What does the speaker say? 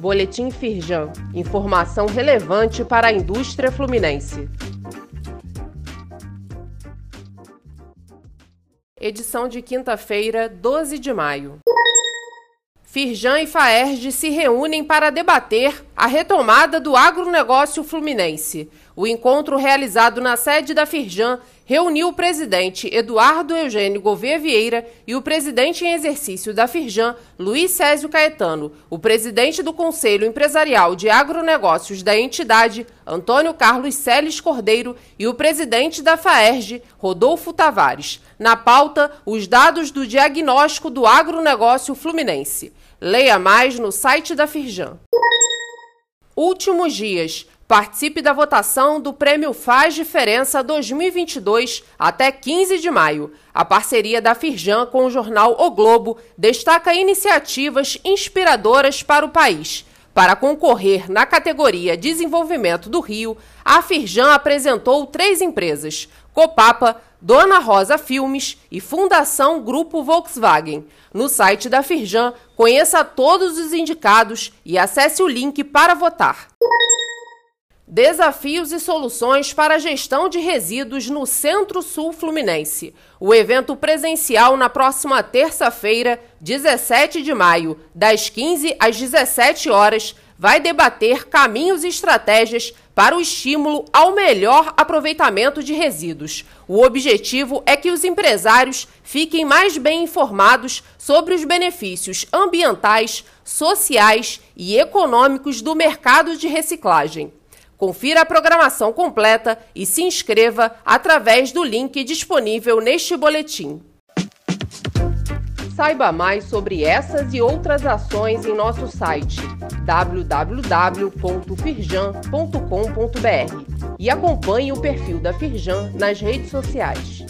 Boletim Firjan. Informação relevante para a indústria fluminense. Edição de quinta-feira, 12 de maio. Firjan e Faerj se reúnem para debater a retomada do agronegócio fluminense. O encontro realizado na sede da Firjan reuniu o presidente Eduardo Eugênio Gouveia Vieira e o presidente em exercício da Firjan, Luiz Césio Caetano, o presidente do Conselho Empresarial de Agronegócios da entidade, Antônio Carlos Celes Cordeiro, e o presidente da FAERJ, Rodolfo Tavares. Na pauta, os dados do diagnóstico do agronegócio fluminense. Leia mais no site da Firjan. Últimos dias. Participe da votação do Prêmio Faz Diferença 2022 até 15 de maio. A parceria da Firjan com o jornal O Globo destaca iniciativas inspiradoras para o país. Para concorrer na categoria Desenvolvimento do Rio, a Firjan apresentou três empresas: Copapa, Dona Rosa Filmes e Fundação Grupo Volkswagen. No site da Firjan, conheça todos os indicados e acesse o link para votar. Desafios e soluções para a gestão de resíduos no Centro-Sul Fluminense. O evento presencial na próxima terça-feira, 17 de maio, das 15 às 17 horas, vai debater caminhos e estratégias para o estímulo ao melhor aproveitamento de resíduos. O objetivo é que os empresários fiquem mais bem informados sobre os benefícios ambientais, sociais e econômicos do mercado de reciclagem. Confira a programação completa e se inscreva através do link disponível neste boletim. Saiba mais sobre essas e outras ações em nosso site www.firjan.com.br e acompanhe o perfil da Firjan nas redes sociais.